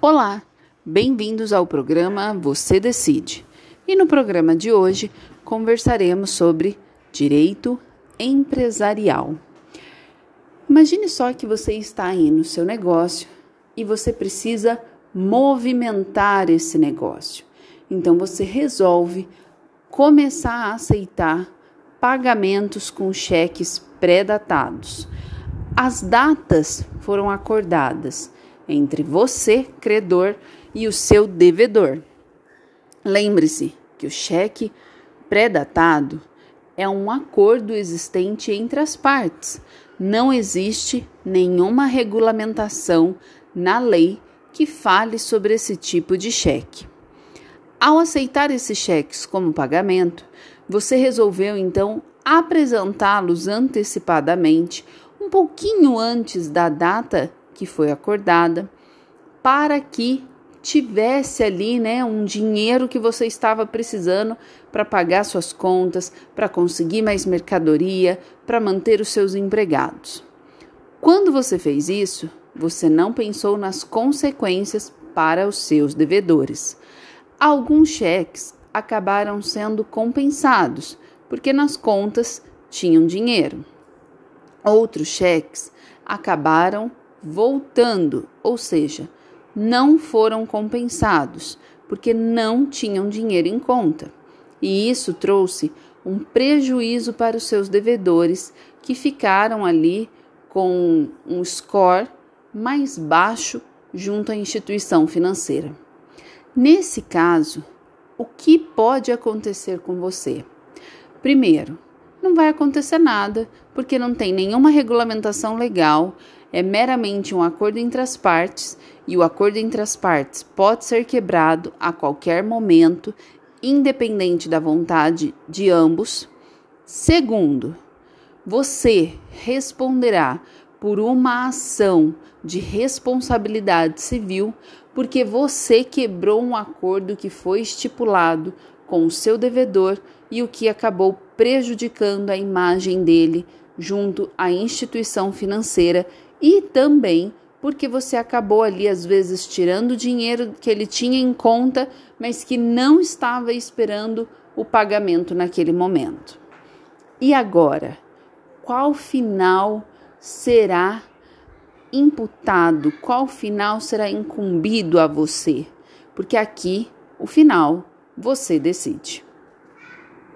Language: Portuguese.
Olá, bem-vindos ao programa Você Decide. E no programa de hoje conversaremos sobre direito empresarial. Imagine só que você está aí no seu negócio e você precisa movimentar esse negócio. Então você resolve começar a aceitar pagamentos com cheques pré-datados. As datas foram acordadas entre você, credor, e o seu devedor. Lembre-se que o cheque pré-datado é um acordo existente entre as partes. Não existe nenhuma regulamentação na lei que fale sobre esse tipo de cheque. Ao aceitar esses cheques como pagamento, você resolveu então apresentá-los antecipadamente, um pouquinho antes da data que foi acordada, para que tivesse ali, né, um dinheiro que você estava precisando para pagar suas contas, para conseguir mais mercadoria, para manter os seus empregados. Quando você fez isso, você não pensou nas consequências para os seus devedores. Alguns cheques acabaram sendo compensados, porque nas contas tinham dinheiro. Outros cheques acabaram voltando, ou seja, não foram compensados, porque não tinham dinheiro em conta. E isso trouxe um prejuízo para os seus devedores, que ficaram ali com um score mais baixo junto à instituição financeira. Nesse caso, o que pode acontecer com você? Primeiro, não vai acontecer nada, porque não tem nenhuma regulamentação legal, é meramente um acordo entre as partes e o acordo entre as partes pode ser quebrado a qualquer momento, independente da vontade de ambos. Segundo, você responderá por uma ação de responsabilidade civil porque você quebrou um acordo que foi estipulado com o seu devedor e o que acabou prejudicando a imagem dele junto à instituição financeira e também porque você acabou ali às vezes tirando dinheiro que ele tinha em conta, mas que não estava esperando o pagamento naquele momento. E agora, qual final será imputado, qual final será incumbido a você, porque aqui o final você decide.